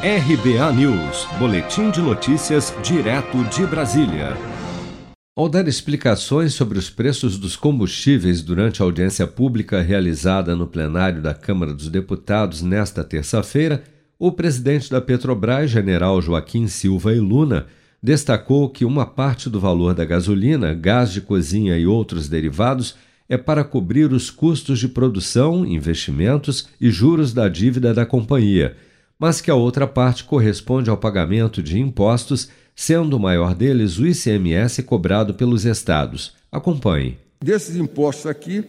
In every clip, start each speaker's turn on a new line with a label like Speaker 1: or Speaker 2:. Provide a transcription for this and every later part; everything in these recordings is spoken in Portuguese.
Speaker 1: RBA News, Boletim de Notícias, direto de Brasília. Ao dar explicações sobre os preços dos combustíveis durante a audiência pública realizada no plenário da Câmara dos Deputados nesta terça-feira, o presidente da Petrobras, general Joaquim Silva e Luna, destacou que uma parte do valor da gasolina, gás de cozinha e outros derivados é para cobrir os custos de produção, investimentos e juros da dívida da companhia, mas que a outra parte corresponde ao pagamento de impostos, sendo o maior deles o ICMS cobrado pelos estados. Acompanhe.
Speaker 2: Desses impostos aqui,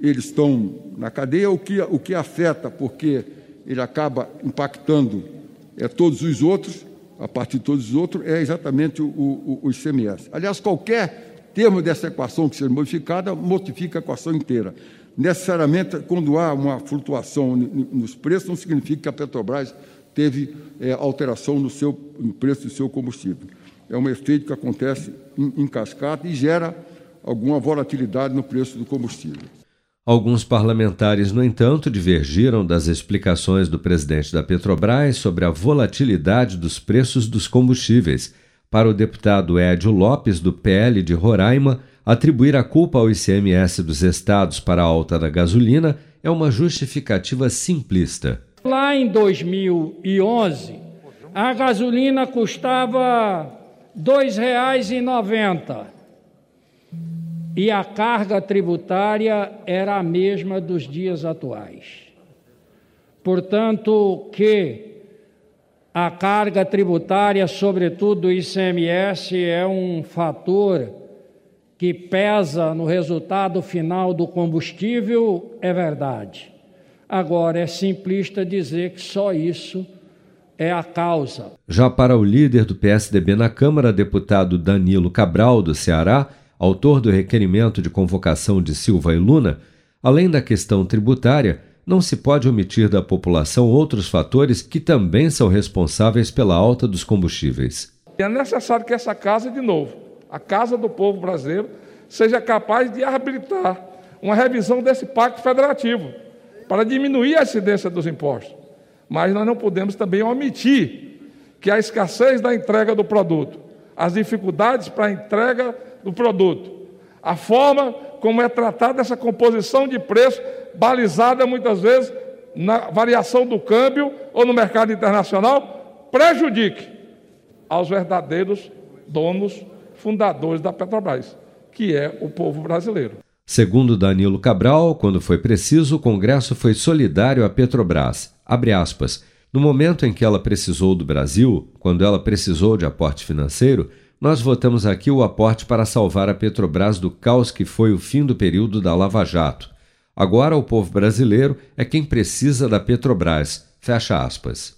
Speaker 2: eles estão na cadeia, o que, o que afeta, porque ele acaba impactando é, todos os outros, a partir de todos os outros, é exatamente o, o, o ICMS. Aliás, qualquer termo dessa equação que seja modificada modifica a equação inteira. Necessariamente, quando há uma flutuação nos preços, não significa que a Petrobras teve é, alteração no, seu, no preço do seu combustível. É um efeito que acontece em, em cascata e gera alguma volatilidade no preço do combustível.
Speaker 1: Alguns parlamentares, no entanto, divergiram das explicações do presidente da Petrobras sobre a volatilidade dos preços dos combustíveis para o deputado Édio Lopes, do PL de Roraima, atribuir a culpa ao ICMS dos estados para a alta da gasolina é uma justificativa simplista.
Speaker 3: Lá em 2011, a gasolina custava R$ 2,90 e a carga tributária era a mesma dos dias atuais. Portanto, que a carga tributária, sobretudo o ICMS, é um fator que pesa no resultado final do combustível, é verdade. Agora, é simplista dizer que só isso é a causa.
Speaker 1: Já para o líder do PSDB na Câmara, deputado Danilo Cabral, do Ceará, autor do requerimento de convocação de Silva e Luna, além da questão tributária, não se pode omitir da população outros fatores que também são responsáveis pela alta dos combustíveis.
Speaker 4: É necessário que essa casa, de novo, a casa do povo brasileiro, seja capaz de arbitrar uma revisão desse pacto federativo para diminuir a incidência dos impostos. Mas nós não podemos também omitir que a escassez da entrega do produto, as dificuldades para a entrega do produto, a forma como é tratada essa composição de preço balizada muitas vezes na variação do câmbio ou no mercado internacional, prejudique aos verdadeiros donos, fundadores da Petrobras, que é o povo brasileiro.
Speaker 1: Segundo Danilo Cabral, quando foi preciso, o Congresso foi solidário à Petrobras. Aspas. No momento em que ela precisou do Brasil, quando ela precisou de aporte financeiro, nós votamos aqui o aporte para salvar a Petrobras do caos que foi o fim do período da Lava Jato. Agora o povo brasileiro é quem precisa da Petrobras. Fecha aspas.